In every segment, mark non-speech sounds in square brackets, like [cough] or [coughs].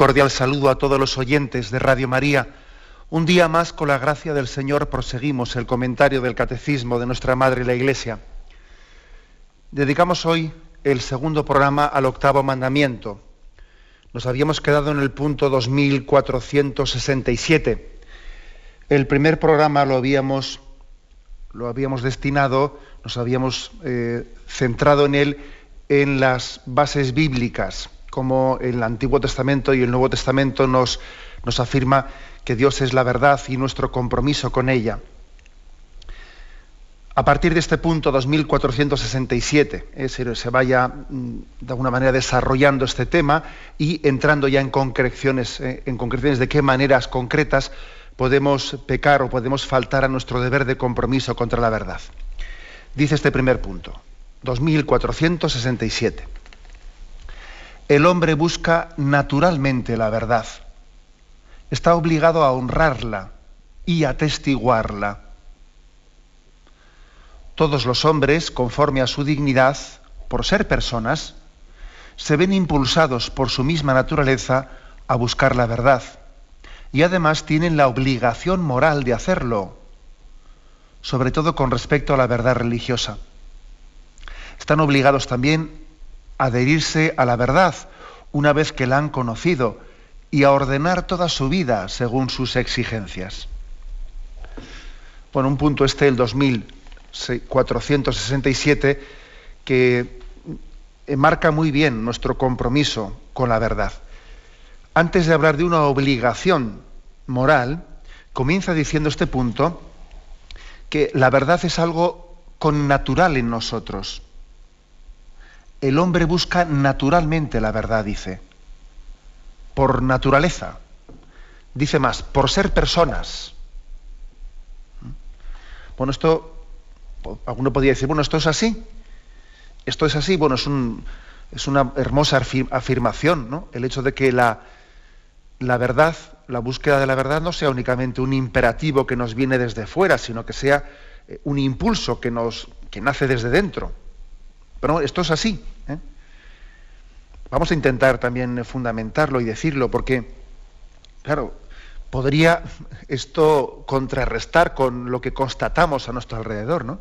Cordial saludo a todos los oyentes de Radio María. Un día más, con la gracia del Señor, proseguimos el comentario del Catecismo de nuestra Madre la Iglesia. Dedicamos hoy el segundo programa al octavo mandamiento. Nos habíamos quedado en el punto 2467. El primer programa lo habíamos, lo habíamos destinado, nos habíamos eh, centrado en él en las bases bíblicas como el Antiguo Testamento y el Nuevo Testamento nos, afirma que Dios es la verdad y nuestro compromiso con ella. A partir de este punto 2467 eh, se, vaya mm, de alguna manera desarrollando este tema y entrando ya en concreciones, eh, en concreciones de qué maneras concretas podemos pecar o podemos faltar a nuestro deber de compromiso contra la verdad. Dice este primer punto, 2467 el hombre busca naturalmente la verdad. Está obligado a honrarla y a testiguarla. Todos los hombres, conforme a su dignidad, por ser personas, se ven impulsados por su misma naturaleza a buscar la verdad y además tienen la obligación moral de hacerlo, sobre todo con respecto a la verdad religiosa. Están obligados también adherirse a la verdad una vez que la han conocido y a ordenar toda su vida según sus exigencias. Bueno, un punto este, el 2467, que marca muy bien nuestro compromiso con la verdad. Antes de hablar de una obligación moral, comienza diciendo este punto que la verdad es algo con natural en nosotros el hombre busca naturalmente la verdad, dice. Por naturaleza. Dice más, por ser personas. Bueno, esto, alguno podría decir, bueno, esto es así. Esto es así, bueno, es, es una hermosa afirmación, ¿no? El hecho de que la, la verdad, la búsqueda de la verdad no sea únicamente un imperativo que nos viene desde fuera, sino que sea eh, un impulso que, nos, que nace desde dentro. Pero esto es así. ¿eh? Vamos a intentar también fundamentarlo y decirlo, porque, claro, podría esto contrarrestar con lo que constatamos a nuestro alrededor, ¿no?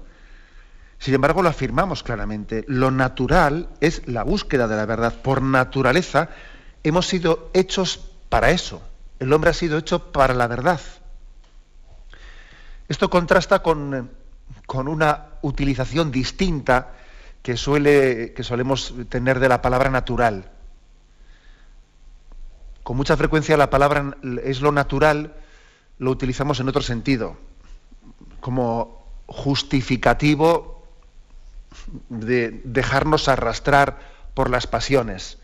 Sin embargo, lo afirmamos claramente. Lo natural es la búsqueda de la verdad. Por naturaleza hemos sido hechos para eso. El hombre ha sido hecho para la verdad. Esto contrasta con, con una utilización distinta que, suele, que solemos tener de la palabra natural. Con mucha frecuencia la palabra es lo natural, lo utilizamos en otro sentido, como justificativo de dejarnos arrastrar por las pasiones.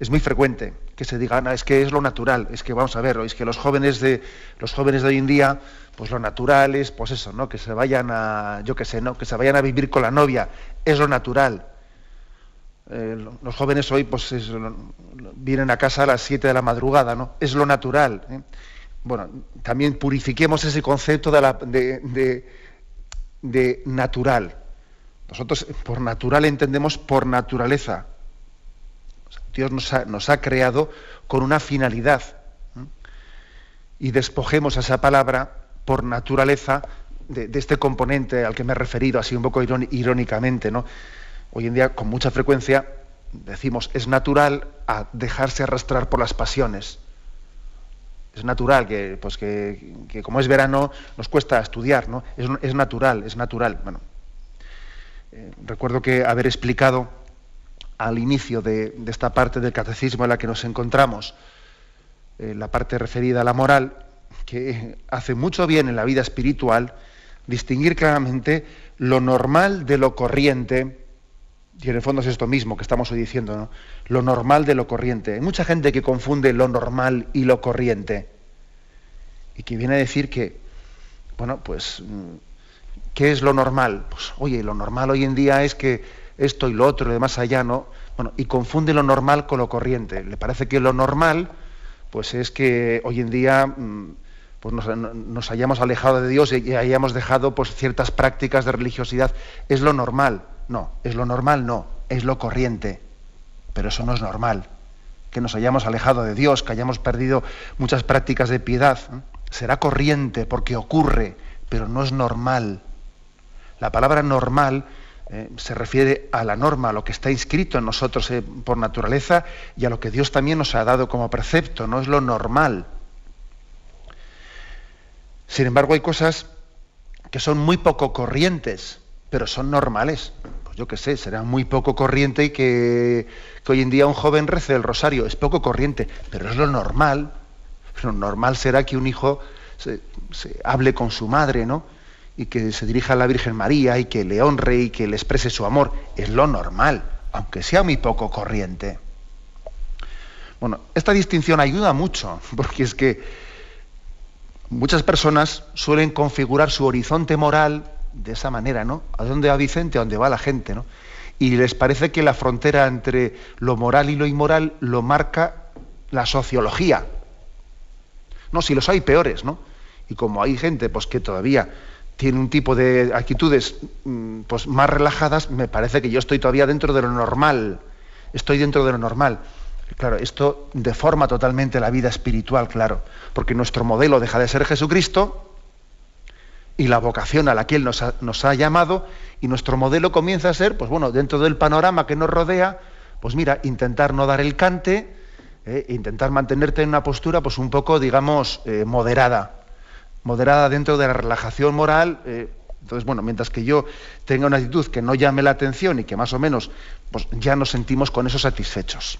Es muy frecuente que se diga, es que es lo natural, es que vamos a ver, es que los jóvenes de los jóvenes de hoy en día pues lo natural es, pues eso, ¿no? Que se vayan a, yo qué sé, ¿no? Que se vayan a vivir con la novia, es lo natural. Eh, los jóvenes hoy, pues vienen a casa a las 7 de la madrugada, ¿no? Es lo natural. ¿eh? Bueno, también purifiquemos ese concepto de, de, de, natural. Nosotros por natural entendemos por naturaleza. Dios nos ha, creado con una finalidad. ¿eh? Y despojemos a esa palabra por naturaleza de, este componente al que me he referido, así un poco irónicamente, ¿no? Hoy en día, con mucha frecuencia, decimos, es natural a dejarse arrastrar por las pasiones. Es natural que, pues que, como es verano, nos cuesta estudiar, ¿no? Es, natural, es natural. Bueno, eh, recuerdo que haber explicado al inicio de, esta parte del catecismo en la que nos encontramos, eh, la parte referida a la moral, que hace mucho bien en la vida espiritual distinguir claramente lo normal de lo corriente, Y en el fondo es esto mismo que estamos hoy diciendo, ¿no? lo normal de lo corriente. Hay mucha gente que confunde lo normal y lo corriente. Y que viene a decir que, bueno, pues, mm, ¿qué es lo normal? Pues, oye, lo normal hoy en día es que esto y lo otro y demás allá, ¿no? Bueno, y confunde lo normal con lo corriente. Le parece que lo normal, pues es que hoy en día mm, pues nos, hayamos alejado de Dios y, hayamos dejado pues, ciertas prácticas de religiosidad. Es lo normal. No, es lo normal, no, es lo corriente. Pero eso no es normal. Que nos hayamos alejado de Dios, que hayamos perdido muchas prácticas de piedad. Será corriente porque ocurre, pero no es normal. La palabra normal eh, se refiere a la norma, a lo que está inscrito en nosotros eh, por naturaleza y a lo que Dios también nos ha dado como precepto, no es lo normal. Sin embargo, hay cosas que son muy poco corrientes, pero son normales. Pues yo qué sé, será muy poco corriente que, hoy en día un joven rece el rosario. Es poco corriente, pero es lo normal. Lo normal será que un hijo se, hable con su madre, ¿no? Y que se dirija a la Virgen María y que le honre y que le exprese su amor. Es lo normal, aunque sea muy poco corriente. Bueno, esta distinción ayuda mucho, [laughs] porque es que Muchas personas suelen configurar su horizonte moral de esa manera, ¿no? ¿A dónde va Vicente? ¿A dónde va la gente? ¿no? Y les parece que la frontera entre lo moral y lo inmoral lo marca la sociología. No, si los hay peores, ¿no? Y como hay gente pues, que todavía tiene un tipo de actitudes mm, pues, más relajadas, me parece que yo estoy todavía dentro de lo normal. Estoy dentro de lo normal. Claro, esto deforma totalmente la vida espiritual, claro, porque nuestro modelo deja de ser Jesucristo y la vocación a la que Él nos ha, llamado, y nuestro modelo comienza a ser, pues bueno, dentro del panorama que nos rodea, pues mira, intentar no dar el cante, eh, intentar mantenerte en una postura, pues un poco, digamos, eh, moderada, moderada dentro de la relajación moral. Eh, entonces, bueno, mientras que yo tenga una actitud que no llame la atención y que más o menos, pues ya nos sentimos con eso satisfechos.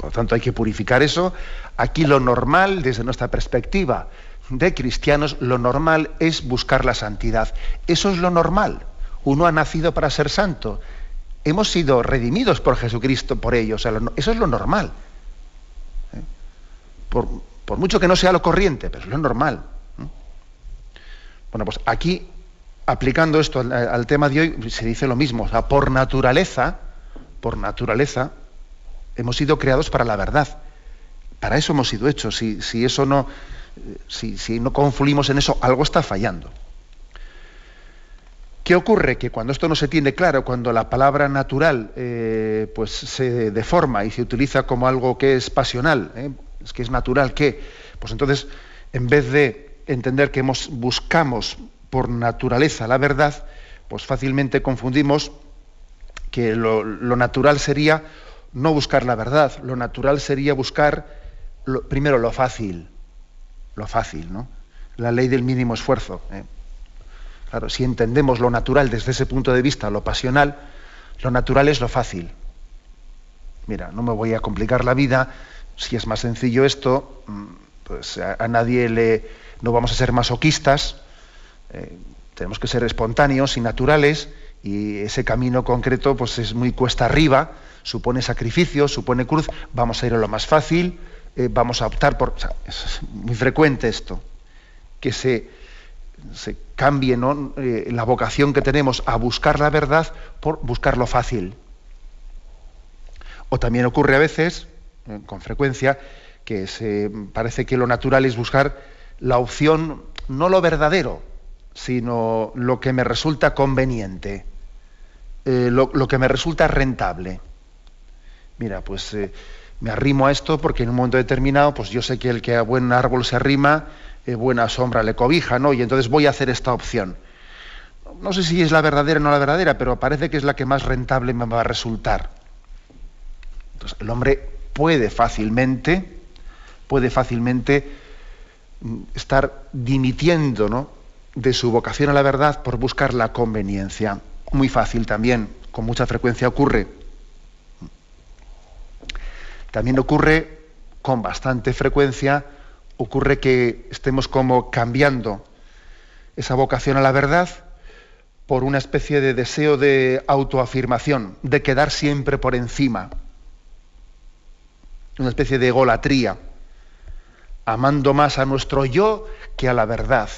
Por lo tanto, hay que purificar eso. Aquí lo normal, desde nuestra perspectiva de cristianos, lo normal es buscar la santidad. Eso es lo normal. Uno ha nacido para ser santo. Hemos sido redimidos por Jesucristo por ello. eso es lo normal. ¿Eh? Por, mucho que no sea lo corriente, pero es lo normal. Bueno, pues aquí, aplicando esto al, al, tema de hoy, se dice lo mismo. O sea, por naturaleza, por naturaleza, hemos sido creados para la verdad. Para eso hemos sido hechos. Si, eso no, si, no confluimos en eso, algo está fallando. ¿Qué ocurre? Que cuando esto no se tiene claro, cuando la palabra natural eh, pues se deforma y se utiliza como algo que es pasional, ¿eh? es que es natural que, pues entonces, en vez de entender que hemos, buscamos por naturaleza la verdad, pues fácilmente confundimos que lo natural sería no buscar la verdad, lo natural sería buscar primero lo fácil, lo fácil, ¿no? La ley del mínimo esfuerzo. ¿eh? Claro, si entendemos lo natural desde ese punto de vista, lo pasional, lo natural es lo fácil. Mira, no me voy a complicar la vida, si es más sencillo esto, mm, pues a, nadie le. no vamos a ser masoquistas, eh, tenemos que ser espontáneos y naturales, y ese camino concreto pues es muy cuesta arriba supone sacrificio, supone cruz, vamos a ir a lo más fácil, eh, vamos a optar por... es muy frecuente esto, que se, cambie eh, la vocación que tenemos a buscar la verdad por buscar lo fácil. O también ocurre a veces, eh, con frecuencia, que se, parece que lo natural es buscar la opción, no lo verdadero, sino lo que me resulta conveniente, lo, que me resulta rentable mira, pues eh, me arrimo a esto porque en un momento determinado, pues yo sé que el que a buen árbol se arrima, eh, buena sombra le cobija, ¿no? Y entonces voy a hacer esta opción. No sé si es la verdadera o no la verdadera, pero parece que es la que más rentable me va a resultar. Entonces, el hombre puede fácilmente, puede fácilmente mm, estar dimitiendo ¿no? de su vocación a la verdad por buscar la conveniencia. Muy fácil también, con mucha frecuencia ocurre también ocurre con bastante frecuencia, ocurre que estemos como cambiando esa vocación a la verdad por una especie de deseo de autoafirmación, de quedar siempre por encima, una especie de egolatría, amando más a nuestro yo que a la verdad,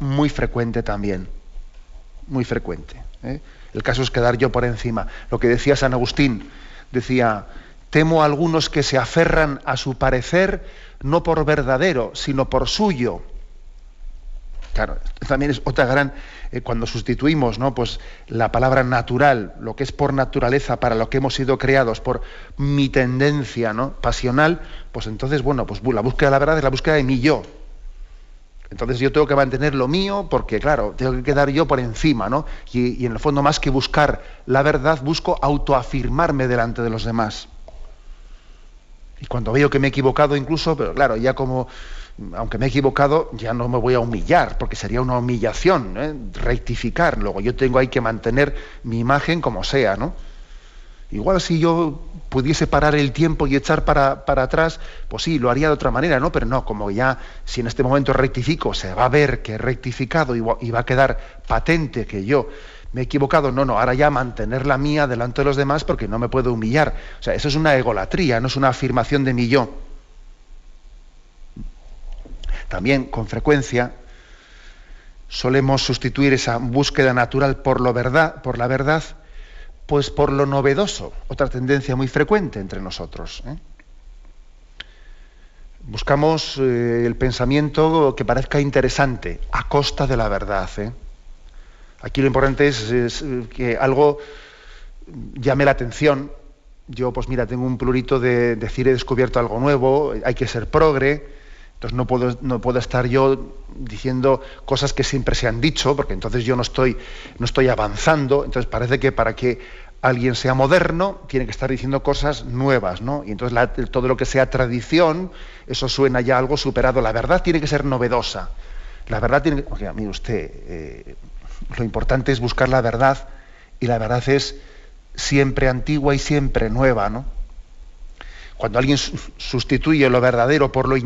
muy frecuente también, muy frecuente. ¿eh? El caso es quedar yo por encima. Lo que decía San Agustín, decía, temo a algunos que se aferran a su parecer no por verdadero, sino por suyo. Claro, también es otra gran, eh, cuando sustituimos ¿no? pues, la palabra natural, lo que es por naturaleza, para lo que hemos sido creados, por mi tendencia ¿no? pasional, pues entonces, bueno, pues la búsqueda de la verdad es la búsqueda de mi yo. Entonces yo tengo que mantener lo mío porque, claro, tengo que quedar yo por encima, ¿no? Y, y en el fondo, más que buscar la verdad, busco autoafirmarme delante de los demás. Y cuando veo que me he equivocado incluso, pero claro, ya como, aunque me he equivocado, ya no me voy a humillar, porque sería una humillación, ¿eh? rectificar. Luego yo tengo ahí que mantener mi imagen como sea, ¿no? Igual si yo pudiese parar el tiempo y echar para, para, atrás, pues sí, lo haría de otra manera, ¿no? Pero no, como ya, si en este momento rectifico, se va a ver que he rectificado y va a quedar patente que yo me he equivocado, no, no, ahora ya mantener la mía delante de los demás porque no me puedo humillar. O sea, eso es una egolatría, no es una afirmación de mi yo. También, con frecuencia, solemos sustituir esa búsqueda natural por, lo verdad, por la verdad, pues por lo novedoso, otra tendencia muy frecuente entre nosotros. ¿eh? Buscamos eh, el pensamiento que parezca interesante a costa de la verdad. ¿eh? Aquí lo importante es, que algo llame la atención. Yo, pues mira, tengo un plurito de decir he descubierto algo nuevo, hay que ser progre, entonces no puedo, no puedo estar yo diciendo cosas que siempre se han dicho, porque entonces yo no estoy, no estoy avanzando. Entonces parece que para que alguien sea moderno, tiene que estar diciendo cosas nuevas, ¿no? Y entonces todo lo que sea tradición, eso suena ya algo superado. La verdad tiene que ser novedosa. La verdad tiene que... Oye, mire usted, eh, lo importante es buscar la verdad y la verdad es siempre antigua y siempre nueva, ¿no? Cuando alguien sustituye lo verdadero por lo,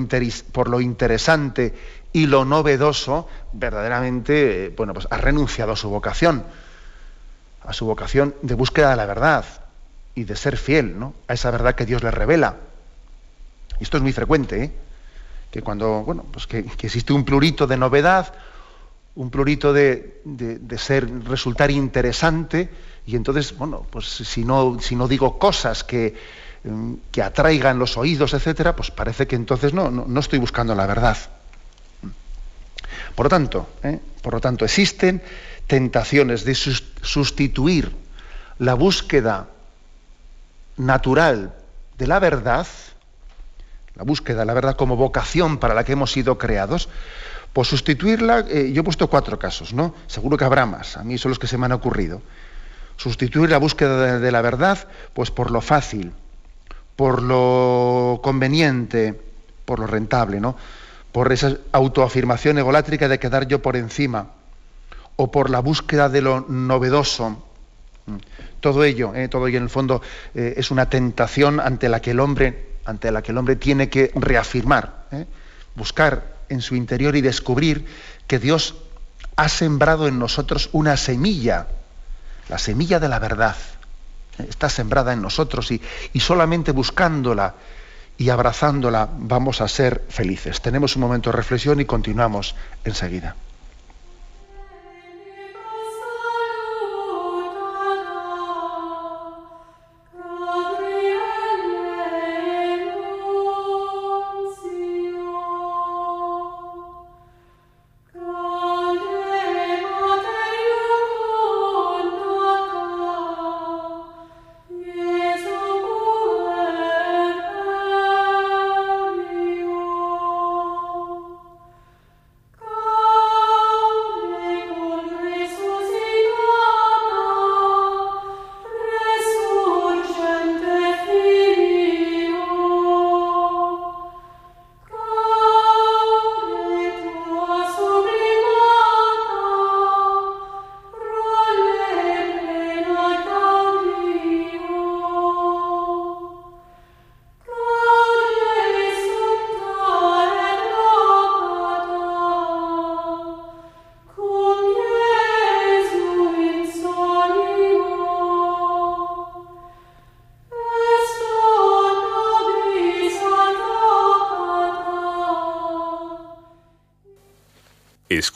por lo interesante y lo novedoso, verdaderamente, bueno, pues ha renunciado a su vocación, a su vocación de búsqueda de la verdad y de ser fiel, ¿no? A esa verdad que Dios le revela. Y esto es muy frecuente, ¿eh? Que cuando, bueno, pues que existe un plurito de novedad un plurito de, ser, resultar interesante, y entonces, bueno, pues si no, si no digo cosas que, mm, que atraigan los oídos, etcétera, pues parece que entonces no, no, estoy buscando la verdad. Por lo tanto, ¿eh? por lo tanto, existen tentaciones de sustituir la búsqueda natural de la verdad, la búsqueda de la verdad como vocación para la que hemos sido creados, por sustituirla, eh, yo he puesto cuatro casos, ¿no? Seguro que habrá más, a mí son los que se me han ocurrido. Sustituir la búsqueda de, la verdad, pues por lo fácil, por lo conveniente, por lo rentable, ¿no? Por esa autoafirmación egolátrica de quedar yo por encima, o por la búsqueda de lo novedoso. Todo ello, ¿eh? todo ello en el fondo eh, es una tentación ante la que el hombre, ante la que el hombre tiene que reafirmar, buscar en su interior y descubrir que Dios ha sembrado en nosotros una semilla, la semilla de la verdad. Está sembrada en nosotros y, y solamente buscándola y abrazándola vamos a ser felices. Tenemos un momento de reflexión y continuamos enseguida.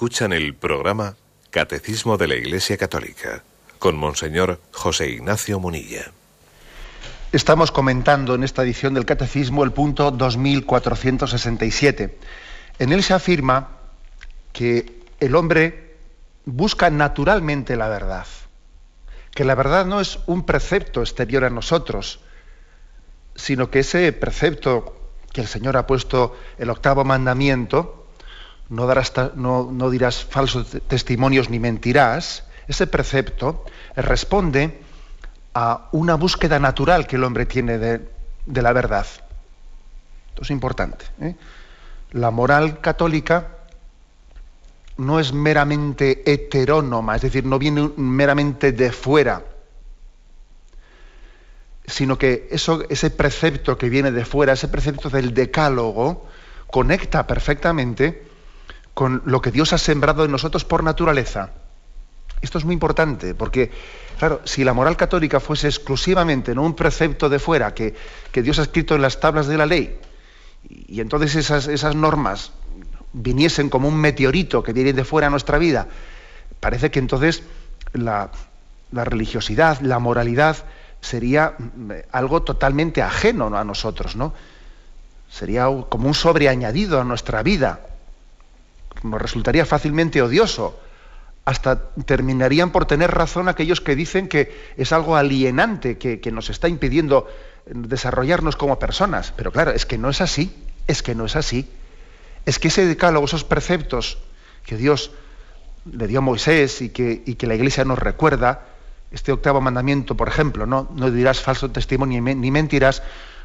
Escuchan el programa Catecismo de la Iglesia Católica con Monseñor José Ignacio Munilla. Estamos comentando en esta edición del Catecismo el punto 2467. En él se afirma que el hombre busca naturalmente la verdad, que la verdad no es un precepto exterior a nosotros, sino que ese precepto que el Señor ha puesto el octavo mandamiento, no, darás, no, no dirás falsos testimonios ni mentirás, ese precepto responde a una búsqueda natural que el hombre tiene de, la verdad. Esto es importante. ¿eh? La moral católica no es meramente heterónoma, es decir, no viene meramente de fuera, sino que eso, ese precepto que viene de fuera, ese precepto del decálogo, conecta perfectamente con lo que Dios ha sembrado en nosotros por naturaleza. Esto es muy importante, porque, claro, si la moral católica fuese exclusivamente ¿no? un precepto de fuera que, Dios ha escrito en las tablas de la ley, y, entonces esas, esas, normas viniesen como un meteorito que viene de fuera a nuestra vida, parece que entonces la, la religiosidad, la moralidad, sería mm, algo totalmente ajeno a nosotros, ¿no? Sería como un sobreañadido a nuestra vida nos resultaría fácilmente odioso. Hasta terminarían por tener razón aquellos que dicen que es algo alienante, que, nos está impidiendo desarrollarnos como personas. Pero claro, es que no es así, es que no es así. Es que ese decálogo, esos preceptos que Dios le dio a Moisés y que, y que la Iglesia nos recuerda, este octavo mandamiento, por ejemplo, no, no dirás falso testimonio ni mentirás,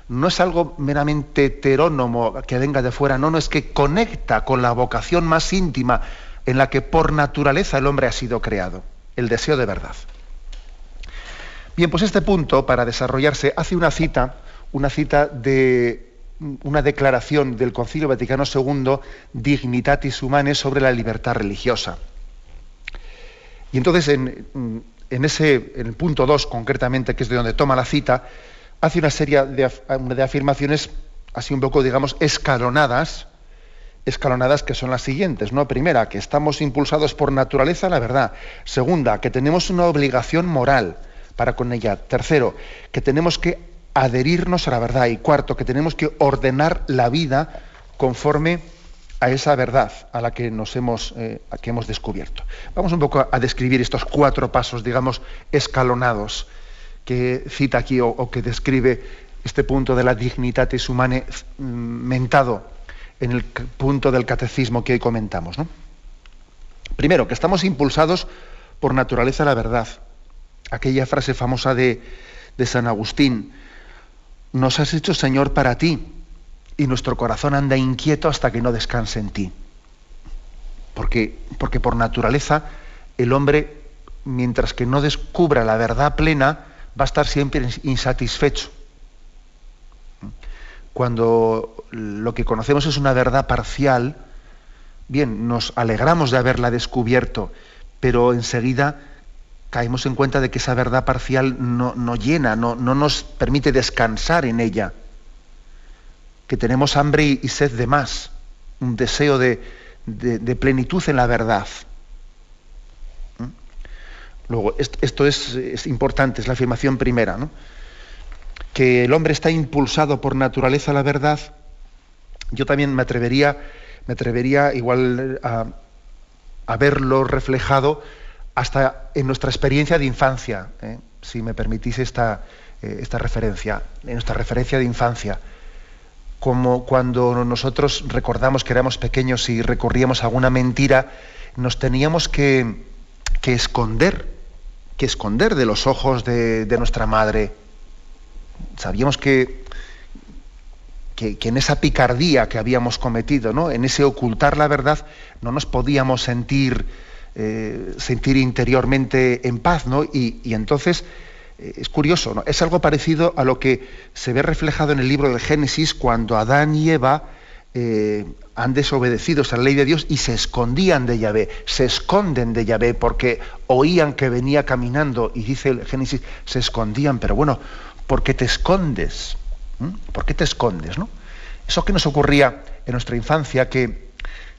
no es algo meramente heterónomo que venga de fuera, no, no es que conecta con la vocación más íntima en la que por naturaleza el hombre ha sido creado, el deseo de verdad. Bien, pues este punto, para desarrollarse, hace una cita, una cita de una declaración del Concilio Vaticano II, Dignitatis Humanae, sobre la libertad religiosa. Y entonces, en, en ese, en el punto 2 concretamente, que es de donde toma la cita, hace una serie de, afirmaciones así un poco, digamos, escalonadas, escalonadas que son las siguientes, ¿no? Primera, que estamos impulsados por naturaleza a la verdad. Segunda, que tenemos una obligación moral para con ella. Tercero, que tenemos que adherirnos a la verdad. Y cuarto, que tenemos que ordenar la vida conforme a esa verdad a la que nos hemos, eh, que hemos descubierto. Vamos un poco a describir estos cuatro pasos, digamos, escalonados que cita aquí o, que describe este punto de la dignitatis humanae mm, mentado en el punto del catecismo que hoy comentamos. Primero, que estamos impulsados por naturaleza la verdad. Aquella frase famosa de, de San Agustín, nos has hecho Señor para ti y nuestro corazón anda inquieto hasta que no descanse en ti. Porque, porque por naturaleza el hombre, mientras que no descubra la verdad plena, va a estar siempre insatisfecho. Cuando lo que conocemos es una verdad parcial, bien, nos alegramos de haberla descubierto, pero enseguida caemos en cuenta de que esa verdad parcial no, llena, no, nos permite descansar en ella, que tenemos hambre y, sed de más, un deseo de plenitud en la verdad. Luego, esto es, importante, es la afirmación primera, ¿no? que el hombre está impulsado por naturaleza a la verdad. Yo también me atrevería, me atrevería igual a, verlo reflejado hasta en nuestra experiencia de infancia, ¿eh? si me permitís esta, eh, esta referencia, en nuestra referencia de infancia como cuando nosotros recordamos que éramos pequeños y recurríamos a alguna mentira, nos teníamos que, que esconder que esconder de los ojos de, nuestra madre. Sabíamos que, que, en esa picardía que habíamos cometido, ¿no? en ese ocultar la verdad, no nos podíamos sentir, eh, sentir interiormente en paz. ¿no? Y, entonces eh, es curioso, ¿no? es algo parecido a lo que se ve reflejado en el libro del Génesis cuando Adán y Eva eh, han desobedecido esa ley de Dios y se escondían de Yahvé, se esconden de Yahvé porque oían que venía caminando y dice el Génesis, se escondían, pero bueno, ¿por qué te escondes? ¿Mm? ¿Por qué te escondes? ¿no? Eso que nos ocurría en nuestra infancia, que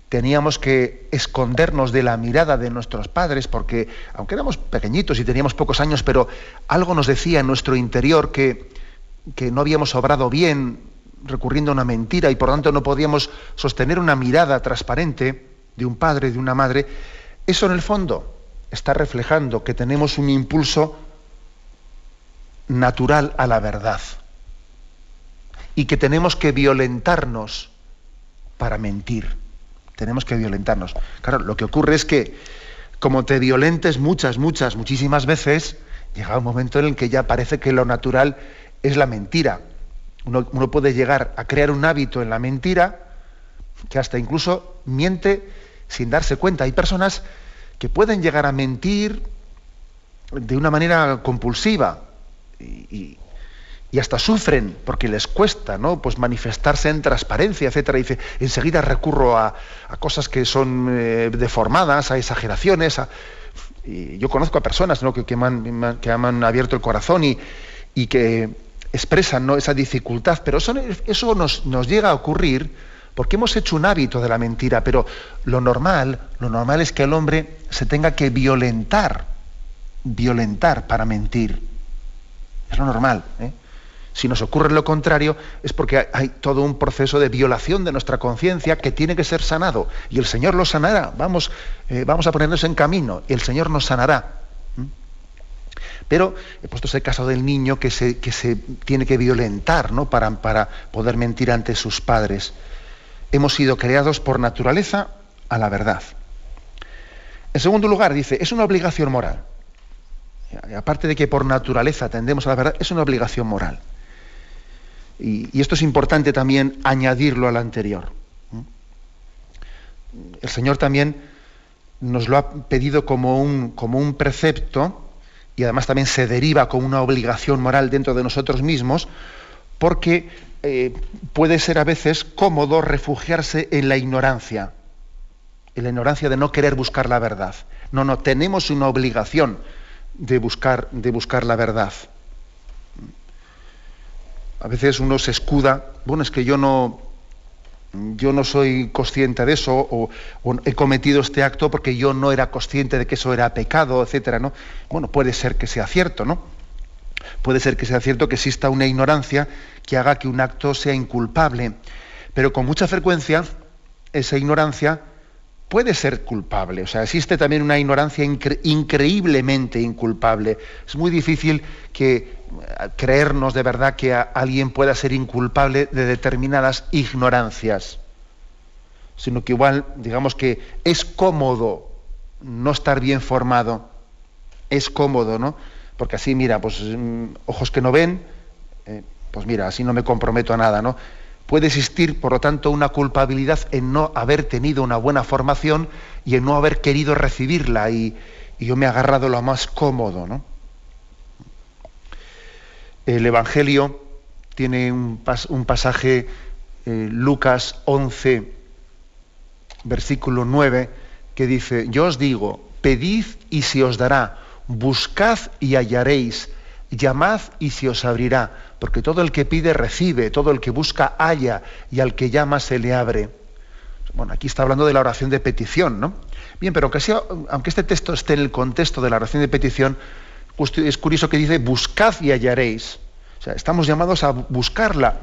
teníamos que escondernos de la mirada de nuestros padres, porque aunque éramos pequeñitos y teníamos pocos años, pero algo nos decía en nuestro interior que, que no habíamos obrado bien recurriendo a una mentira y por tanto no podíamos sostener una mirada transparente de un padre, de una madre, eso en el fondo está reflejando que tenemos un impulso natural a la verdad y que tenemos que violentarnos para mentir. Tenemos que violentarnos. Claro, lo que ocurre es que como te violentes muchas, muchas, muchísimas veces, llega un momento en el que ya parece que lo natural es la mentira. Uno, uno puede llegar a crear un hábito en la mentira que hasta incluso miente sin darse cuenta. Hay personas que pueden llegar a mentir de una manera compulsiva y, hasta sufren porque les cuesta ¿no? pues manifestarse en transparencia, etcétera. dice, enseguida recurro a, cosas que son eh, deformadas, a exageraciones. Y yo conozco a personas ¿no? que, que, que, han, abierto el corazón y, y que expresan ¿no? esa dificultad, pero eso, eso nos, nos llega a ocurrir porque hemos hecho un hábito de la mentira, pero lo normal, lo normal es que el hombre se tenga que violentar, violentar para mentir. Es lo normal. ¿eh? Si nos ocurre lo contrario, es porque hay todo un proceso de violación de nuestra conciencia que tiene que ser sanado. Y el Señor lo sanará. Vamos, eh, vamos a ponernos en camino y el Señor nos sanará. Pero he puesto ese caso del niño que se, que se tiene que violentar ¿no? para, para poder mentir ante sus padres hemos sido creados por naturaleza a la verdad. En segundo lugar, dice, es una obligación moral. aparte de que por naturaleza tendemos a la verdad, es una obligación moral. Y, esto es importante también añadirlo al anterior. El Señor también nos lo ha pedido como un, como un precepto y además también se deriva como una obligación moral dentro de nosotros mismos, porque eh, puede ser a veces cómodo refugiarse en la ignorancia, en la ignorancia de no querer buscar la verdad. No, no, tenemos una obligación de buscar, de buscar la verdad. A veces uno se escuda, bueno, es que yo no, yo no soy consciente de eso, o, he cometido este acto porque yo no era consciente de que eso era pecado, etcétera, ¿no? Bueno, puede ser que sea cierto, ¿no? Puede ser que sea cierto que exista una ignorancia que haga que un acto sea inculpable, pero con mucha frecuencia esa ignorancia puede ser culpable. O sea, existe también una ignorancia increíblemente inculpable. Es muy difícil que eh, creernos de verdad que alguien pueda ser inculpable de determinadas ignorancias, sino que igual, digamos que es cómodo no estar bien formado, es cómodo, ¿no? porque así, mira, pues mm, ojos que no ven, eh, pues mira, así no me comprometo a nada, ¿no? Puede existir, por lo tanto, una culpabilidad en no haber tenido una buena formación y en no haber querido recibirla y, yo me he agarrado lo más cómodo, ¿no? El Evangelio tiene un, pasaje, eh, Lucas 11, versículo 9, que dice, yo os digo, pedid y se os dará buscad y hallaréis, llamad y se os abrirá, porque todo el que pide recibe, todo el que busca halla, y al que llama se le abre. Bueno, aquí está hablando de la oración de petición, ¿no? Bien, pero aunque, aunque este texto esté en el contexto de la oración de petición, es curioso que dice, buscad y hallaréis. O sea, estamos llamados a buscarla,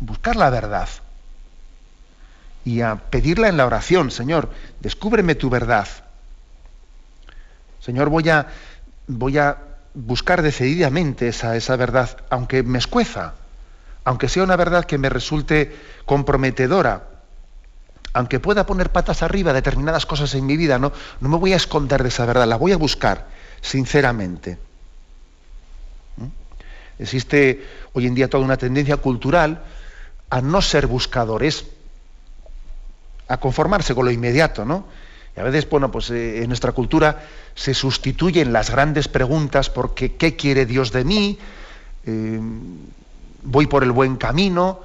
buscar la verdad. Y a pedirla en la oración, Señor, descúbreme tu verdad. Señor, voy a, voy a buscar decididamente esa, esa verdad, aunque me escueza, aunque sea una verdad que me resulte comprometedora, aunque pueda poner patas arriba determinadas cosas en mi vida, no, no me voy a esconder de esa verdad, la voy a buscar sinceramente. ¿Mm? Existe hoy en día toda una tendencia cultural a no ser buscadores, a conformarse con lo inmediato, ¿no? Y a veces, bueno, pues eh, en nuestra cultura se sustituyen las grandes preguntas porque ¿qué quiere Dios de mí? Eh, ¿Voy por el buen camino?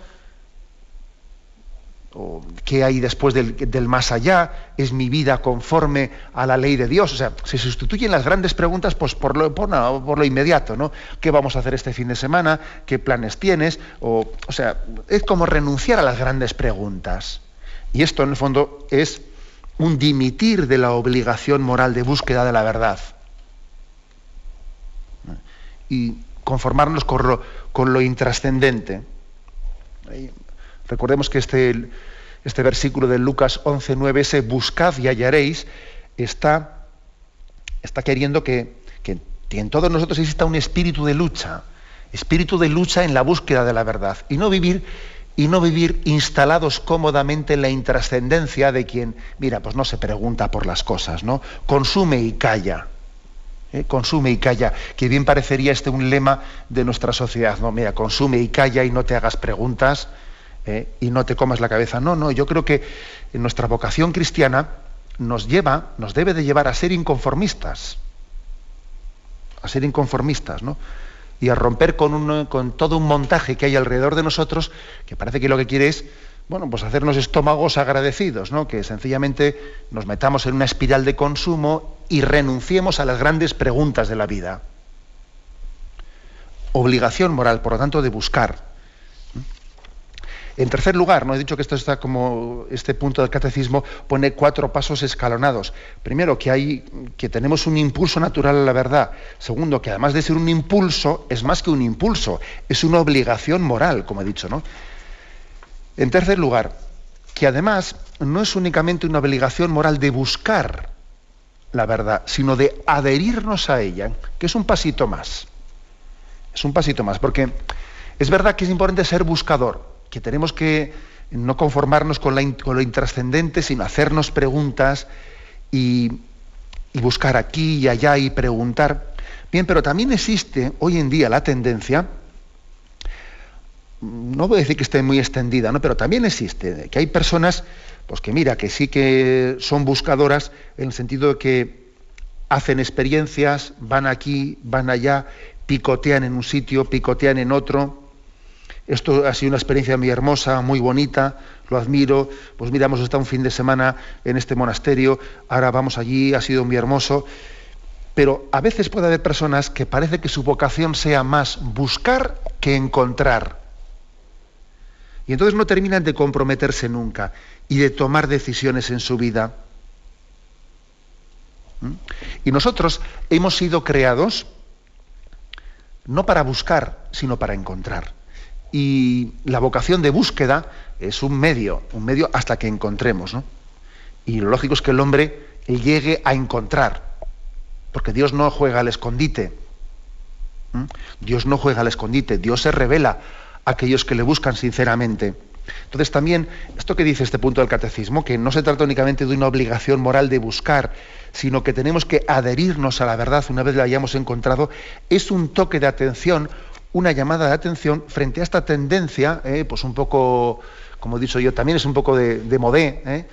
¿O ¿Qué hay después del, más allá? ¿Es mi vida conforme a la ley de Dios? O sea, se sustituyen las grandes preguntas pues, por, lo, por, lo inmediato, ¿no? ¿Qué vamos a hacer este fin de semana? ¿Qué planes tienes? O, o sea, es como renunciar a las grandes preguntas. Y esto, en el fondo, es un dimitir de la obligación moral de búsqueda de la verdad. Y conformarnos con lo, intrascendente. Recordemos que este, este versículo de Lucas 11.9, ese buscad y hallaréis, está, está queriendo que, que en todos nosotros exista un espíritu de lucha, espíritu de lucha en la búsqueda de la verdad, y no vivir y no vivir instalados cómodamente en la intrascendencia de quien, mira, pues no se pregunta por las cosas, ¿no? Consume y calla. ¿eh? Consume y calla, que bien parecería este un lema de nuestra sociedad, ¿no? Mira, consume y calla y no te hagas preguntas ¿eh? y no te comas la cabeza. No, no, yo creo que nuestra vocación cristiana nos lleva, nos debe de llevar a ser inconformistas. A ser inconformistas, ¿no? Y a romper con, todo un montaje que hay alrededor de nosotros, que parece que lo que quiere es, bueno, pues hacernos estómagos agradecidos, ¿no? que sencillamente nos metamos en una espiral de consumo y renunciemos a las grandes preguntas de la vida. Obligación moral, por lo tanto, de buscar, en tercer lugar, no he dicho que esto está como este punto del catecismo pone cuatro pasos escalonados. Primero, que hay que tenemos un impulso natural a la verdad. Segundo, que además de ser un impulso, es más que un impulso, es una obligación moral, como he dicho, ¿no? En tercer lugar, que además no es únicamente una obligación moral de buscar la verdad, sino de adherirnos a ella, que es un pasito más. Es un pasito más, porque es verdad que es importante ser buscador, que tenemos que no conformarnos con, lo intrascendente, sino hacernos preguntas y, buscar aquí y allá y preguntar. Bien, pero también existe hoy en día la tendencia, no voy a decir que esté muy extendida, ¿no? pero también existe, que hay personas, pues que mira, que sí que son buscadoras en el sentido de que hacen experiencias, van aquí, van allá, picotean en un sitio, picotean en otro, esto ha sido una experiencia muy hermosa, muy bonita, lo admiro. Pues mira, hemos estado un fin de semana en este monasterio, ahora vamos allí, ha sido muy hermoso. Pero a veces puede haber personas que parece que su vocación sea más buscar que encontrar. Y entonces no terminan de comprometerse nunca y de tomar decisiones en su vida. ¿Mm? Y nosotros hemos sido creados no para buscar, sino para encontrar y la vocación de búsqueda es un medio, un medio hasta que encontremos. ¿no? Y lo lógico es que el hombre llegue a encontrar, porque Dios no juega al escondite. Dios no juega al escondite, Dios se revela a aquellos que le buscan sinceramente. Entonces también, esto que dice este punto del catecismo, que no se trata únicamente de una obligación moral de buscar, sino que tenemos que adherirnos a la verdad una vez la hayamos encontrado, es un toque de atención una llamada de atención frente a esta tendencia, eh, pues un poco, como he dicho yo, también es un poco de, modé, eh,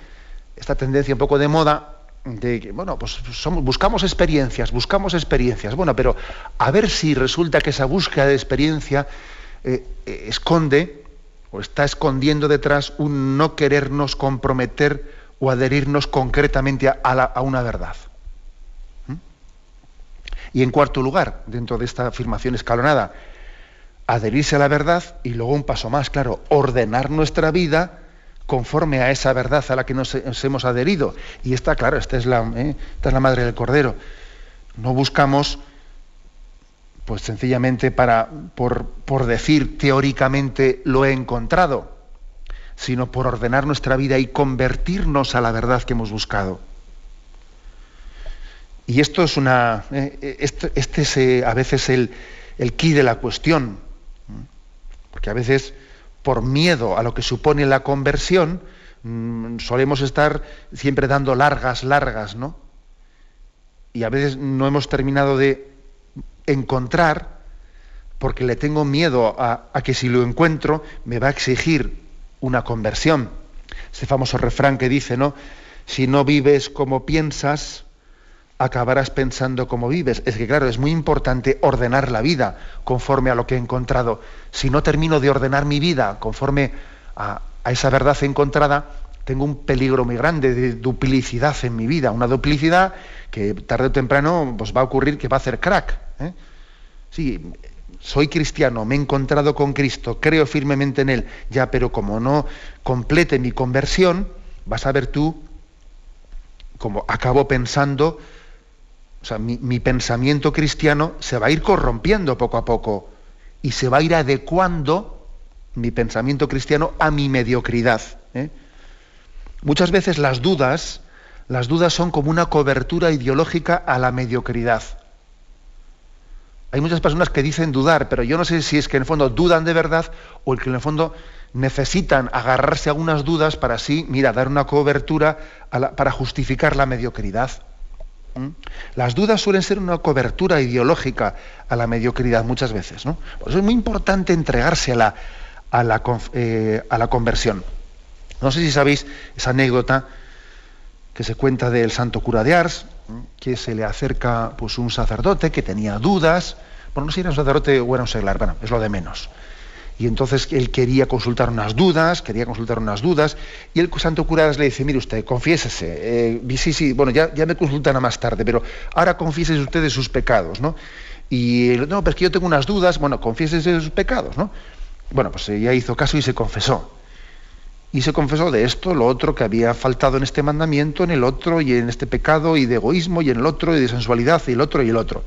esta tendencia un poco de moda, de que, bueno, pues somos, buscamos experiencias, buscamos experiencias. Bueno, pero a ver si resulta que esa búsqueda de experiencia eh, esconde o está escondiendo detrás un no querernos comprometer o adherirnos concretamente a una verdad. ¿Mm? Y en cuarto lugar, dentro de esta afirmación escalonada, adherirse a la verdad y luego un paso más, claro, ordenar nuestra vida conforme a esa verdad a la que nos, hemos adherido. Y está claro, esta es, la, ¿eh? esta es la madre del cordero. No buscamos, pues sencillamente para, por, por decir teóricamente lo he encontrado, sino por ordenar nuestra vida y convertirnos a la verdad que hemos buscado. Y esto es una. ¿eh? este, este, es eh, a veces el, el key de la cuestión. Porque a veces, por miedo a lo que supone la conversión, mm, solemos estar siempre dando largas, largas, ¿no? Y a veces no hemos terminado de encontrar porque le tengo miedo a, a, que si lo encuentro me va a exigir una conversión. Ese famoso refrán que dice, ¿no? Si no vives como piensas, acabarás pensando cómo vives. Es que, claro, es muy importante ordenar la vida conforme a lo que he encontrado. Si no termino de ordenar mi vida conforme a, esa verdad encontrada, tengo un peligro muy grande de duplicidad en mi vida. Una duplicidad que tarde o temprano pues, va a ocurrir que va a hacer crack. ¿eh? Sí, soy cristiano, me he encontrado con Cristo, creo firmemente en Él, ya, pero como no complete mi conversión, vas a ver tú como acabo pensando, o sea, mi, mi pensamiento cristiano se va a ir corrompiendo poco a poco y se va a ir adecuando mi pensamiento cristiano a mi mediocridad. ¿eh? Muchas veces las dudas, las dudas son como una cobertura ideológica a la mediocridad. Hay muchas personas que dicen dudar, pero yo no sé si es que en el fondo dudan de verdad o que en el fondo necesitan agarrarse a unas dudas para así, mira, dar una cobertura para justificar la mediocridad. ¿Mm? Las dudas suelen ser una cobertura ideológica a la mediocridad muchas veces. ¿no? Por eso es muy importante entregarse a la, a la, eh, a la conversión. No sé si sabéis esa anécdota que se cuenta del santo cura de Ars, que se le acerca pues, un sacerdote que tenía dudas. Bueno, no sé si era un sacerdote o era un seglar, bueno, es lo de menos. Y entonces él quería consultar unas dudas, quería consultar unas dudas, y el santo cura le dice, mire usted, confiésese. Eh, sí, sí, bueno, ya, ya me consultan a más tarde, pero ahora confiésese usted de sus pecados, ¿no? Y no, pero es que yo tengo unas dudas, bueno, confiésese de sus pecados, ¿no? Bueno, pues ella hizo caso y se confesó. Y se confesó de esto, lo otro que había faltado en este mandamiento, en el otro, y en este pecado, y de egoísmo, y en el otro, y de sensualidad, y el otro, y el otro.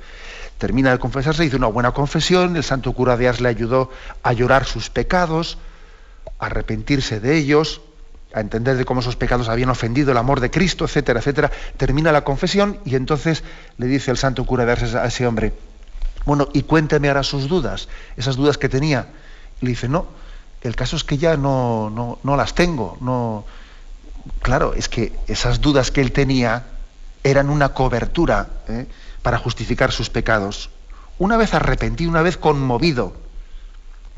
Termina de confesarse, hizo una buena confesión, el santo cura de Ars le ayudó a llorar sus pecados, a arrepentirse de ellos, a entender de cómo esos pecados habían ofendido el amor de Cristo, etcétera, etcétera. Termina la confesión y entonces le dice el santo cura de Ars a ese hombre, bueno, y cuénteme ahora sus dudas, esas dudas que tenía. Y le dice, no, el caso es que ya no, no, no las tengo. No... Claro, es que esas dudas que él tenía eran una cobertura. ¿eh? Para justificar sus pecados. Una vez arrepentido, una vez conmovido,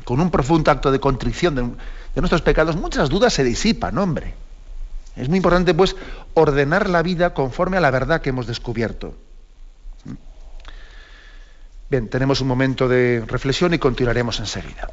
con un profundo acto de contrición de, nuestros pecados, muchas dudas se disipan, hombre. Es muy importante, pues, ordenar la vida conforme a la verdad que hemos descubierto. Bien, tenemos un momento de reflexión y continuaremos enseguida.